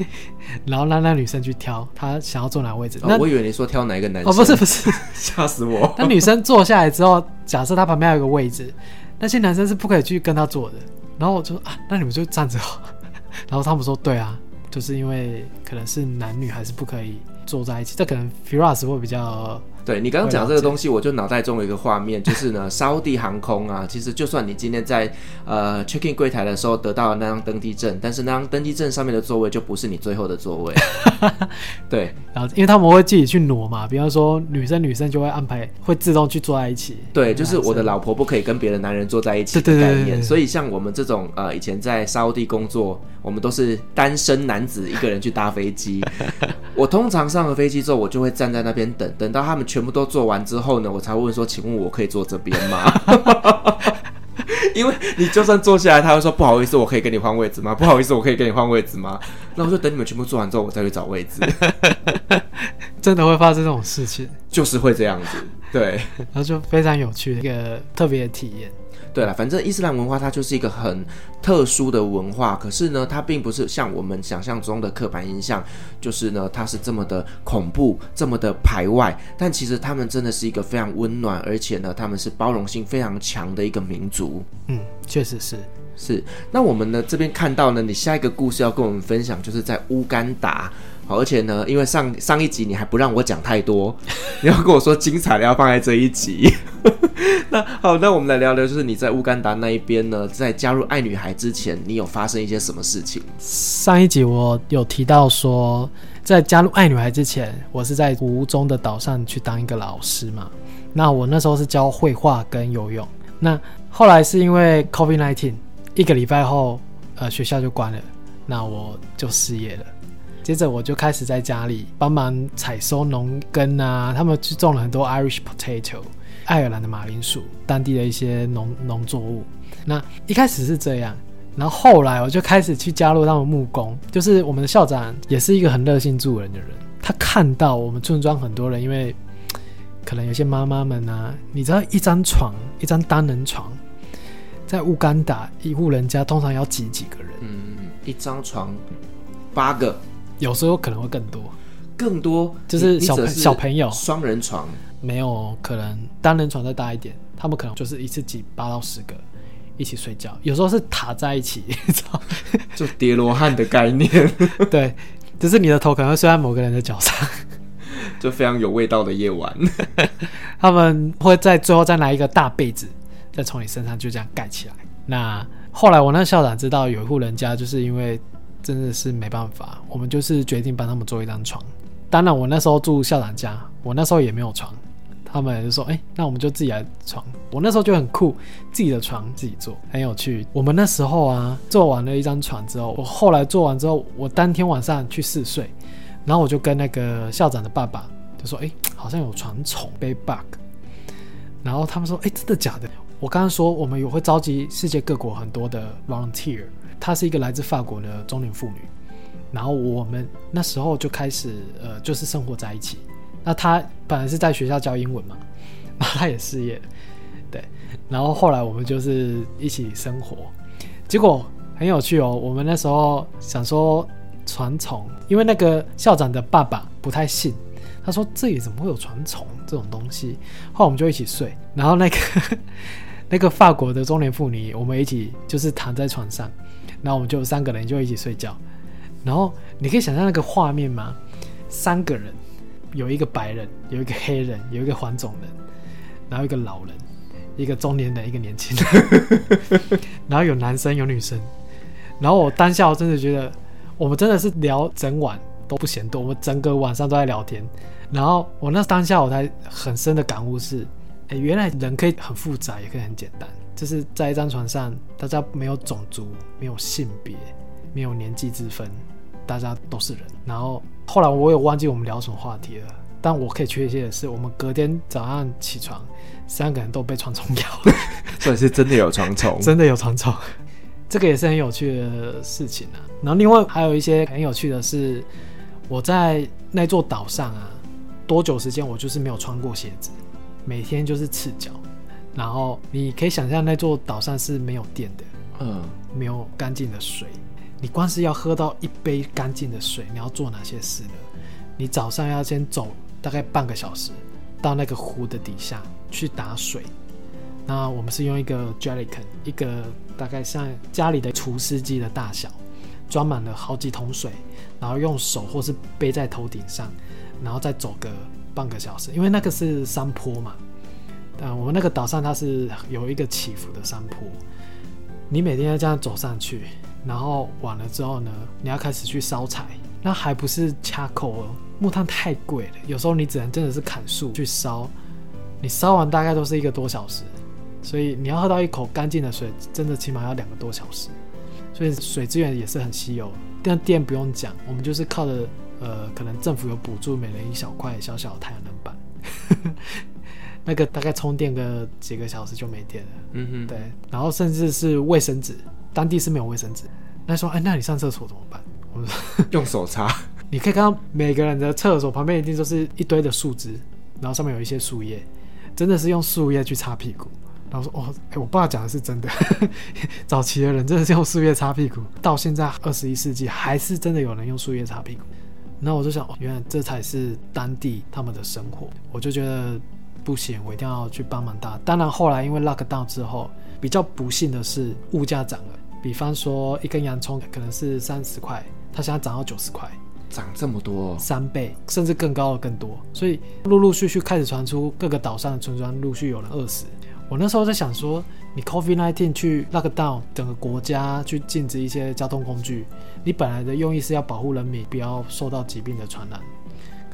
然后让那女生去挑她想要坐哪个位置。那、哦、我以为你说挑哪一个男生？哦，不是不是，吓死我！那女生坐下来之后，假设她旁边还有一个位置，那些男生是不可以去跟她坐的。然后我就说啊，那你们就站着。然后他们说对啊，就是因为可能是男女还是不可以坐在一起，这可能 Firas 会比较。对，你刚刚讲这个东西，我就脑袋中有一个画面，就是呢，沙乌地航空啊，其实就算你今天在呃 check in 柜台的时候得到了那张登机证，但是那张登机证上面的座位就不是你最后的座位。对，然后因为他们会自己去挪嘛，比方说女生女生就会安排会自动去坐在一起。对，就是我的老婆不可以跟别的男人坐在一起的概念。所以像我们这种呃以前在沙乌地工作，我们都是单身男子一个人去搭飞机。我通常上了飞机之后，我就会站在那边等，等到他们。全部都坐完之后呢，我才会问说：“请问我可以坐这边吗？” 因为你就算坐下来，他会说：“不好意思，我可以跟你换位置吗？”“不好意思，我可以跟你换位置吗？”那我就等你们全部做完之后，我再去找位置。真的会发生这种事情，就是会这样子。对，然后就非常有趣的一个特别的体验。对了，反正伊斯兰文化它就是一个很特殊的文化，可是呢，它并不是像我们想象中的刻板印象，就是呢，它是这么的恐怖，这么的排外。但其实他们真的是一个非常温暖，而且呢，他们是包容性非常强的一个民族。嗯，确实是是。那我们呢这边看到呢，你下一个故事要跟我们分享，就是在乌干达。好，而且呢，因为上上一集你还不让我讲太多，你要跟我说精彩的要放在这一集。那好，那我们来聊聊，就是你在乌干达那一边呢，在加入爱女孩之前，你有发生一些什么事情？上一集我有提到说，在加入爱女孩之前，我是在湖中的岛上去当一个老师嘛。那我那时候是教绘画跟游泳。那后来是因为 COVID-19，一个礼拜后，呃，学校就关了，那我就失业了。接着我就开始在家里帮忙采收农耕啊，他们去种了很多 Irish potato，爱尔兰的马铃薯，当地的一些农农作物。那一开始是这样，然后后来我就开始去加入他们木工，就是我们的校长也是一个很热心助人的人，他看到我们村庄很多人，因为可能有些妈妈们啊，你知道一张床，一张单人床，在乌干达一户人家通常要挤几个人？嗯，一张床八个。有时候可能会更多，更多就是小朋小朋友双人床没有可能单人床再大一点，他们可能就是一次挤八到十个一起睡觉，有时候是躺在一起，你知道就叠罗汉的概念，对，就是你的头可能会睡在某个人的脚上，就非常有味道的夜晚。他们会在最后再拿一个大被子，再从你身上就这样盖起来。那后来我那校长知道有一户人家就是因为。真的是没办法，我们就是决定帮他们做一张床。当然，我那时候住校长家，我那时候也没有床，他们就说：“哎、那我们就自己来床。”我那时候就很酷，自己的床自己做，很有趣。我们那时候啊，做完了一张床之后，我后来做完之后，我当天晚上去试睡，然后我就跟那个校长的爸爸就说：“哎、好像有床虫被 bug。”然后他们说：“哎、真的假的？”我刚刚说我们有会召集世界各国很多的 volunteer，她是一个来自法国的中年妇女。然后我们那时候就开始，呃，就是生活在一起。那他本来是在学校教英文嘛，然后他也失业，对。然后后来我们就是一起生活，结果很有趣哦。我们那时候想说传虫，因为那个校长的爸爸不太信，他说这里怎么会有传虫这种东西？后来我们就一起睡，然后那个 那个法国的中年妇女，我们一起就是躺在床上，然后我们就三个人就一起睡觉。然后你可以想象那个画面吗？三个人，有一个白人，有一个黑人，有一个黄种人，然后一个老人，一个中年人，一个年轻人，然后有男生有女生。然后我当下我真的觉得，我们真的是聊整晚都不嫌多，我们整个晚上都在聊天。然后我那当下我才很深的感悟是，哎，原来人可以很复杂，也可以很简单，就是在一张床上，大家没有种族，没有性别，没有年纪之分。大家都是人，然后后来我也忘记我们聊什么话题了。但我可以确切的是，我们隔天早上起床，三个人都被床虫咬了，所以是真的有床虫，真的有床虫，这个也是很有趣的事情啊。然后另外还有一些很有趣的是，我在那座岛上啊，多久时间我就是没有穿过鞋子，每天就是赤脚。然后你可以想象那座岛上是没有电的，嗯，没有干净的水。你光是要喝到一杯干净的水，你要做哪些事呢？你早上要先走大概半个小时，到那个湖的底下去打水。那我们是用一个 Jellycan，一个大概像家里的除湿机的大小，装满了好几桶水，然后用手或是背在头顶上，然后再走个半个小时，因为那个是山坡嘛。但我们那个岛上它是有一个起伏的山坡，你每天要这样走上去。然后晚了之后呢，你要开始去烧柴，那还不是掐口哦，木炭太贵了，有时候你只能真的是砍树去烧，你烧完大概都是一个多小时，所以你要喝到一口干净的水，真的起码要两个多小时，所以水资源也是很稀有。但电不用讲，我们就是靠着呃，可能政府有补助，每人一小块小小的太阳能板，那个大概充电个几个小时就没电了。嗯哼，对，然后甚至是卫生纸。当地是没有卫生纸，那说，哎，那你上厕所怎么办？我说用手擦。你可以看到每个人的厕所旁边一定都是一堆的树枝，然后上面有一些树叶，真的是用树叶去擦屁股。然后说，哦，哎，我爸讲的是真的，早期的人真的是用树叶擦屁股，到现在二十一世纪还是真的有人用树叶擦屁股。那我就想，哦，原来这才是当地他们的生活。我就觉得不行，我一定要去帮忙他。当然后来因为 lockdown 之后，比较不幸的是物价涨了。比方说，一根洋葱可能是三十块，它现在涨到九十块，涨这么多，三倍甚至更高的更多，所以陆陆续续开始传出各个岛上的村庄陆续有人饿死。我那时候在想说，你 COVID-19 去 lock down 整个国家去禁止一些交通工具，你本来的用意是要保护人民不要受到疾病的传染，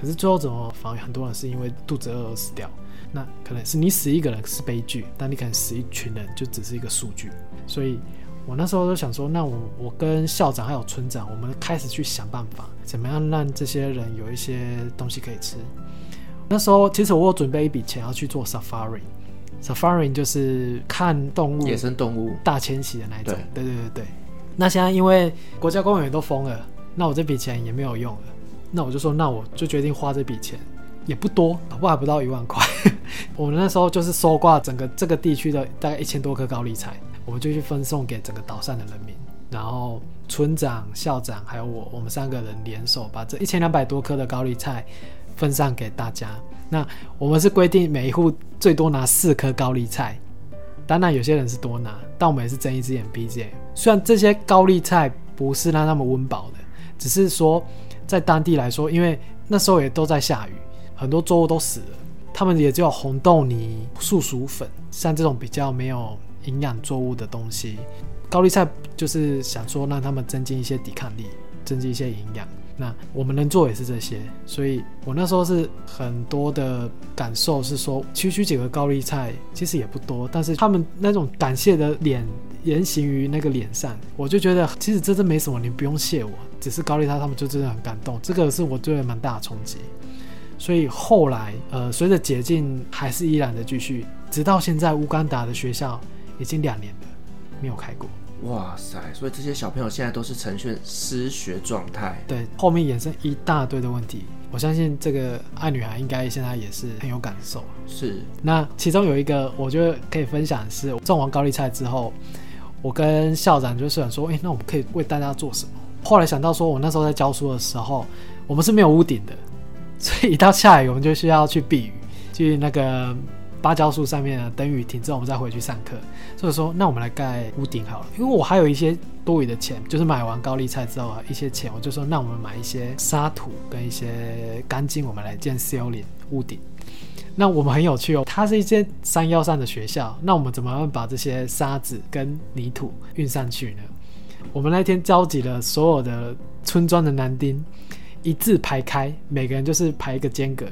可是最后怎么反而很多人是因为肚子饿而死掉？那可能是你死一个人是悲剧，但你可能死一群人就只是一个数据，所以。我那时候就想说，那我我跟校长还有村长，我们开始去想办法，怎么样让这些人有一些东西可以吃。那时候其实我有准备一笔钱要去做 safari，safari 就是看动物，野生动物大迁徙的那一种。对对对对。那现在因为国家公园都封了，那我这笔钱也没有用了。那我就说，那我就决定花这笔钱，也不多，不过还不到一万块。我们那时候就是收挂整个这个地区的大概一千多颗高丽菜。我们就去分送给整个岛上的人民，然后村长、校长还有我，我们三个人联手把这一千两百多颗的高丽菜分散给大家。那我们是规定每一户最多拿四颗高丽菜，当然有些人是多拿，但我们也是睁一只眼闭一只眼。虽然这些高丽菜不是让他们温饱的，只是说在当地来说，因为那时候也都在下雨，很多作物都死了，他们也只有红豆泥、树薯粉，像这种比较没有。营养作物的东西，高丽菜就是想说让他们增进一些抵抗力，增进一些营养。那我们能做也是这些，所以我那时候是很多的感受是说，区区几个高丽菜其实也不多，但是他们那种感谢的脸言行于那个脸上，我就觉得其实真的没什么，你不用谢我，只是高丽菜他们就真的很感动，这个是我觉得蛮大的冲击。所以后来呃，随着解禁还是依然的继续，直到现在乌干达的学校已经两年了没有开过。哇塞！所以这些小朋友现在都是呈现失学状态。对，后面衍生一大堆的问题。我相信这个爱女孩应该现在也是很有感受。是。那其中有一个我觉得可以分享的是，种完高丽菜之后，我跟校长就想说，哎，那我们可以为大家做什么？后来想到说，我那时候在教书的时候，我们是没有屋顶的，所以一到下雨，我们就需要去避雨，去那个。芭蕉树上面等雨停之后，我们再回去上课。所以说，那我们来盖屋顶好了。因为我还有一些多余的钱，就是买完高丽菜之后啊，一些钱，我就说，那我们买一些沙土跟一些钢筋，我们来建四零屋顶。那我们很有趣哦，它是一间山腰上的学校，那我们怎么样把这些沙子跟泥土运上去呢？我们那天召集了所有的村庄的男丁，一字排开，每个人就是排一个间隔，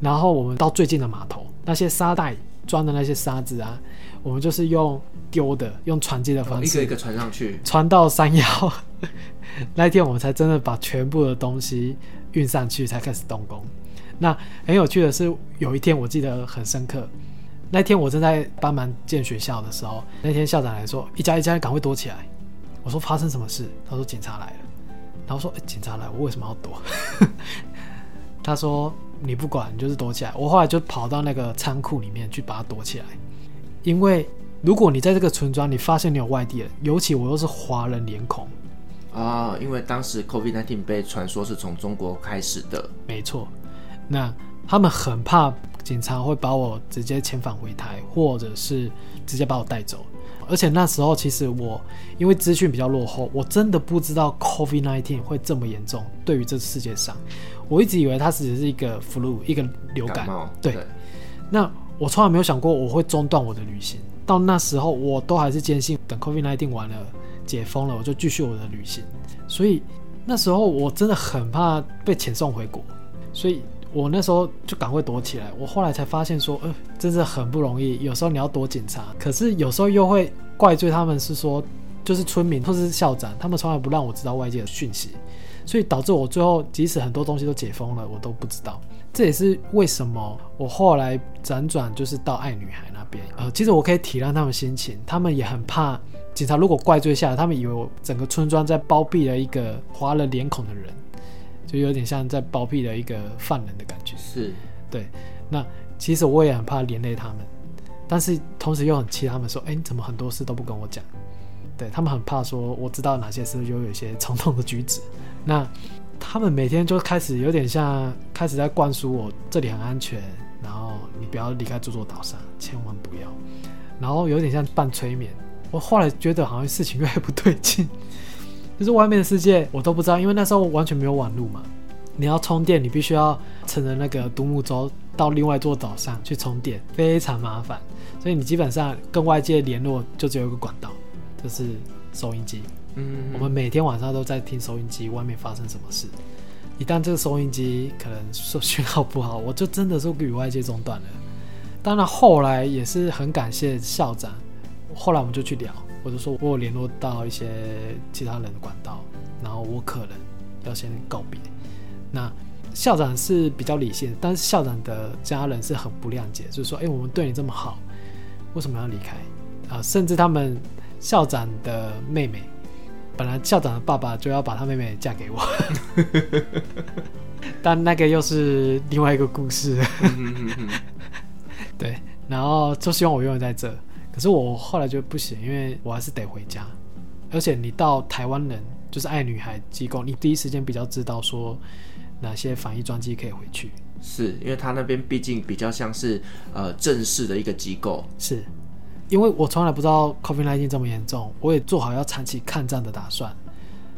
然后我们到最近的码头。那些沙袋装的那些沙子啊，我们就是用丢的，用传接的方式，一个一个传上去，传到山腰。那一天我们才真的把全部的东西运上去，才开始动工。那很有趣的是，有一天我记得很深刻，那天我正在帮忙建学校的时候，那天校长来说：“一家一家赶快躲起来。”我说：“发生什么事？”他说：“警察来了。”然后说：“欸，警察来，我为什么要躲？” 他说。你不管，你就是躲起来。我后来就跑到那个仓库里面去把它躲起来，因为如果你在这个村庄，你发现你有外地人，尤其我又是华人脸孔啊，因为当时 COVID-19 被传说是从中国开始的，没错。那他们很怕警察会把我直接遣返回台，或者是直接把我带走。而且那时候其实我因为资讯比较落后，我真的不知道 COVID-19 会这么严重，对于这世界上。我一直以为它只是一个 flu，一个流感。感对，对，那我从来没有想过我会中断我的旅行。到那时候，我都还是坚信，等 COVID-19 完了，解封了，我就继续我的旅行。所以那时候我真的很怕被遣送回国，所以我那时候就赶快躲起来。我后来才发现说，呃，真的很不容易。有时候你要躲警察，可是有时候又会怪罪他们是说，就是村民或者是校长，他们从来不让我知道外界的讯息。所以导致我最后，即使很多东西都解封了，我都不知道。这也是为什么我后来辗转就是到爱女孩那边。呃，其实我可以体谅他们心情，他们也很怕警察如果怪罪下来，他们以为我整个村庄在包庇了一个划了脸孔的人，就有点像在包庇的一个犯人的感觉。是，对。那其实我也很怕连累他们，但是同时又很气他们说：“哎，你怎么很多事都不跟我讲？”对，他们很怕说我知道哪些事，就有一些冲动的举止。那他们每天就开始有点像开始在灌输我这里很安全，然后你不要离开这座岛上，千万不要。然后有点像半催眠。我后来觉得好像事情越来越不对劲，就是外面的世界我都不知道，因为那时候完全没有网路嘛。你要充电，你必须要乘着那个独木舟到另外一座岛上去充电，非常麻烦。所以你基本上跟外界联络就只有一个管道，就是收音机。嗯，我们每天晚上都在听收音机，外面发生什么事。一旦这个收音机可能说讯号不好，我就真的是与外界中断了。当然后来也是很感谢校长，后来我们就去聊，我就说我有联络到一些其他人的管道，然后我可能要先告别。那校长是比较理性，但是校长的家人是很不谅解，就是说，哎，我们对你这么好，为什么要离开？啊，甚至他们校长的妹妹。本来校长的爸爸就要把他妹妹嫁给我，但那个又是另外一个故事。对，然后就希望我永远在这。可是我后来觉得不行，因为我还是得回家。而且你到台湾人就是爱女孩机构，你第一时间比较知道说哪些防疫专机可以回去。是因为他那边毕竟比较像是呃正式的一个机构。是。因为我从来不知道 COVID-19 这么严重，我也做好要长期抗战的打算。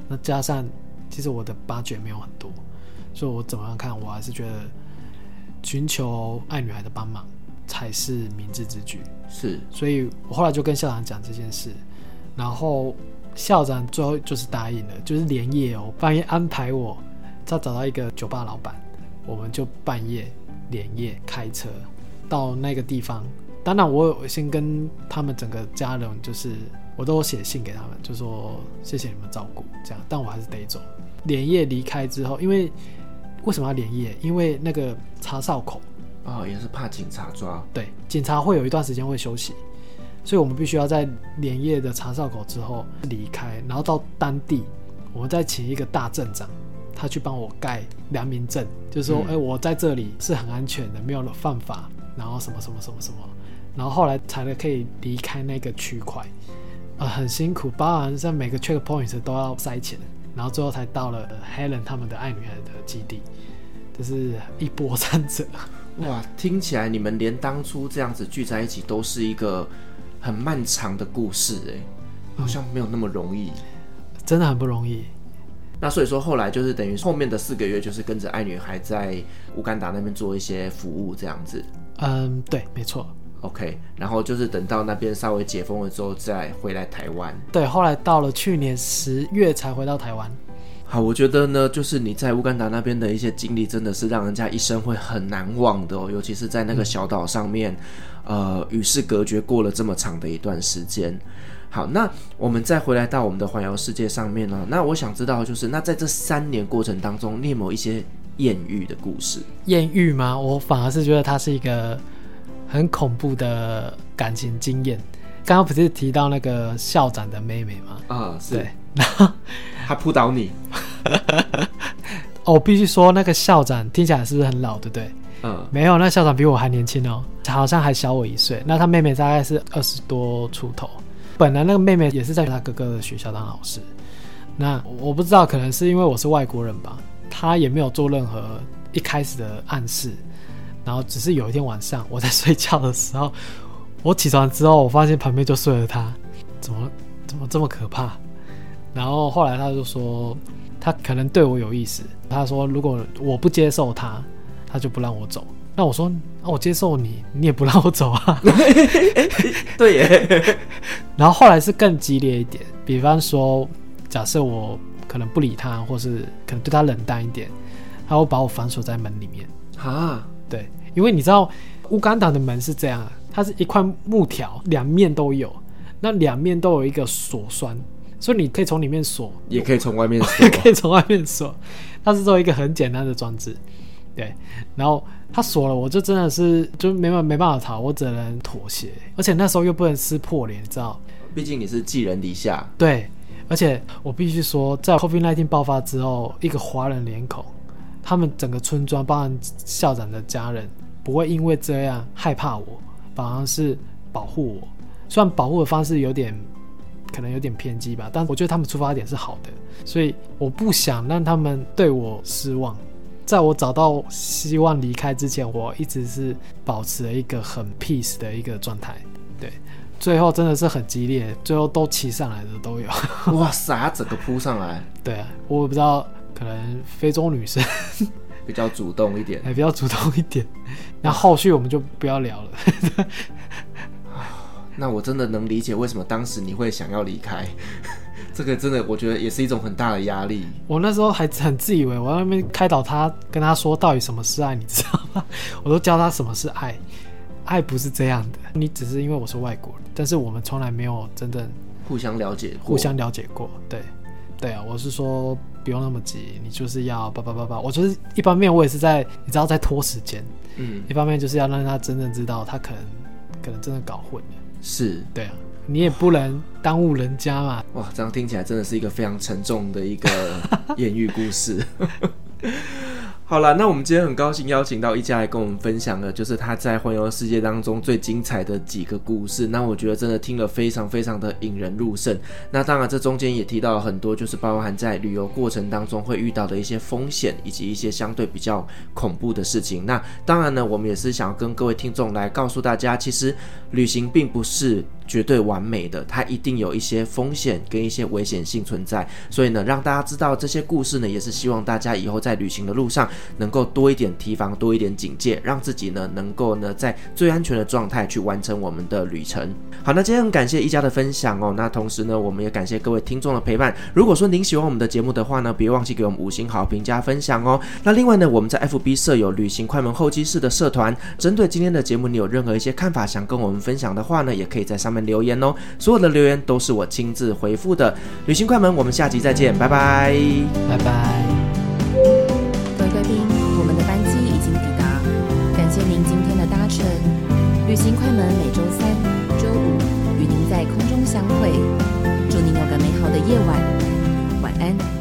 那加上，其实我的 budget 没有很多，所以我怎么样看，我还是觉得寻求爱女孩的帮忙才是明智之举。是，所以我后来就跟校长讲这件事，然后校长最后就是答应了，就是连夜哦半夜安排我他找到一个酒吧老板，我们就半夜连夜开车到那个地方。当然，我有先跟他们整个家人，就是我都写信给他们，就说谢谢你们照顾这样，但我还是得走。连夜离开之后，因为为什么要连夜？因为那个查哨口哦，也是怕警察抓。对，警察会有一段时间会休息，所以我们必须要在连夜的查哨口之后离开，然后到当地，我们再请一个大镇长，他去帮我盖良民证，就是说，哎、嗯，我在这里是很安全的，没有犯法，然后什么什么什么什么，然后后来才能可以离开那个区块，啊、呃，很辛苦，包含在每个 checkpoint 都要塞钱。然后最后才到了 Helen 他们的爱女孩的基地，就是一波三折。哇，听起来你们连当初这样子聚在一起都是一个很漫长的故事哎，好像没有那么容易，嗯，真的很不容易。那所以说后来就是等于后面的四个月就是跟着爱女孩在乌干达那边做一些服务这样子。嗯，对，没错。OK，然后就是等到那边稍微解封了之后再回来台湾。对，后来到了去年十月才回到台湾。好，我觉得呢，就是你在乌干达那边的一些经历，真的是让人家一生会很难忘的哦。尤其是在那个小岛上面，嗯、呃，与世隔绝过了这么长的一段时间。好，那我们再回来到我们的环游世界上面呢。那我想知道，就是那在这三年过程当中，你有没有一些艳遇的故事？艳遇吗？我反而是觉得它是一个。很恐怖的感情经验。刚刚不是提到那个校长的妹妹吗？啊。对，然后他扑倒你。哦，我必须说，那个校长听起来是不是很老，对不对？嗯，没有，那校长比我还年轻哦，好像还小我一岁。那他妹妹大概是二十多出头。本来那个妹妹也是在他哥哥的学校当老师。那我不知道，可能是因为我是外国人吧，他也没有做任何一开始的暗示。然后只是有一天晚上我在睡觉的时候，我起床之后，我发现旁边就睡了他，怎么怎么这么可怕？然后后来他就说他可能对我有意思，他说如果我不接受他，他就不让我走。那我说那我接受你，你也不让我走啊？对耶。然后后来是更激烈一点，比方说假设我可能不理他，或是可能对他冷淡一点，他会把我反锁在门里面啊。对，因为你知道乌干达的门是这样，它是一块木条，两面都有，那两面都有一个锁栓，所以你可以从里面锁，也可以从外面锁，也 可以从外面锁。它是做一个很简单的装置，对。然后它锁了，我就真的是就没办没办法逃，我只能妥协。而且那时候又不能撕破脸，你知道？毕竟你是寄人篱下。对，而且我必须说，在 COVID-19 爆发之后，一个华人脸孔。他们整个村庄，包含校长的家人，不会因为这样害怕我，反而是保护我。虽然保护的方式有点可能有点偏激吧，但我觉得他们出发点是好的，所以我不想让他们对我失望。在我找到希望离开之前，我一直是保持了一个很 peace 的一个状态。对，最后真的是很激烈，最后都骑上来的都有。哇塞，整个扑上来。对啊，我也不知道。可能非洲女生 比较主动一点，还比较主动一点。那后续我们就不要聊了。那我真的能理解为什么当时你会想要离开。这个真的，我觉得也是一种很大的压力。我那时候还很自以为我在那边开导他，跟他说到底什么是爱，你知道吗？我都教他什么是爱，爱不是这样的。你只是因为我是外国人，但是我们从来没有真正互相了解，互相了解过。对，对啊，我是说。不用那么急，你就是要叭叭叭叭。我就是一方面，我也是在你知道在拖时间，嗯，一方面就是要让他真正知道他可能可能真的搞混了，是对啊，你也不能耽误人家嘛。哇，这样听起来真的是一个非常沉重的一个 艳遇故事。好了，那我们今天很高兴邀请到一家来跟我们分享的，就是他在环游世界当中最精彩的几个故事。那我觉得真的听了非常非常的引人入胜。那当然，这中间也提到了很多，就是包含在旅游过程当中会遇到的一些风险，以及一些相对比较恐怖的事情。那当然呢，我们也是想要跟各位听众来告诉大家，其实旅行并不是绝对完美的，它一定有一些风险跟一些危险性存在。所以呢，让大家知道这些故事呢，也是希望大家以后在旅行的路上能够多一点提防，多一点警戒，让自己呢能够呢在最安全的状态去完成我们的旅程。好，那今天很感谢一家的分享哦。那同时呢，我们也感谢各位听众的陪伴。如果说您喜欢我们的节目的话呢，别忘记给我们五星好评加分享哦。那另外呢，我们在 FB 设有旅行快门候机室的社团，针对今天的节目，你有任何一些看法想跟我们分享的话呢，也可以在上面留言哦。所有的留言都是我亲自回复的。旅行快门，我们下集再见，拜拜，拜拜。各位贵宾，我们的班机已经抵达，感谢您今天的搭乘。旅行快门每周三、周五与您在空中相会，祝您有个美好的夜晚，晚安。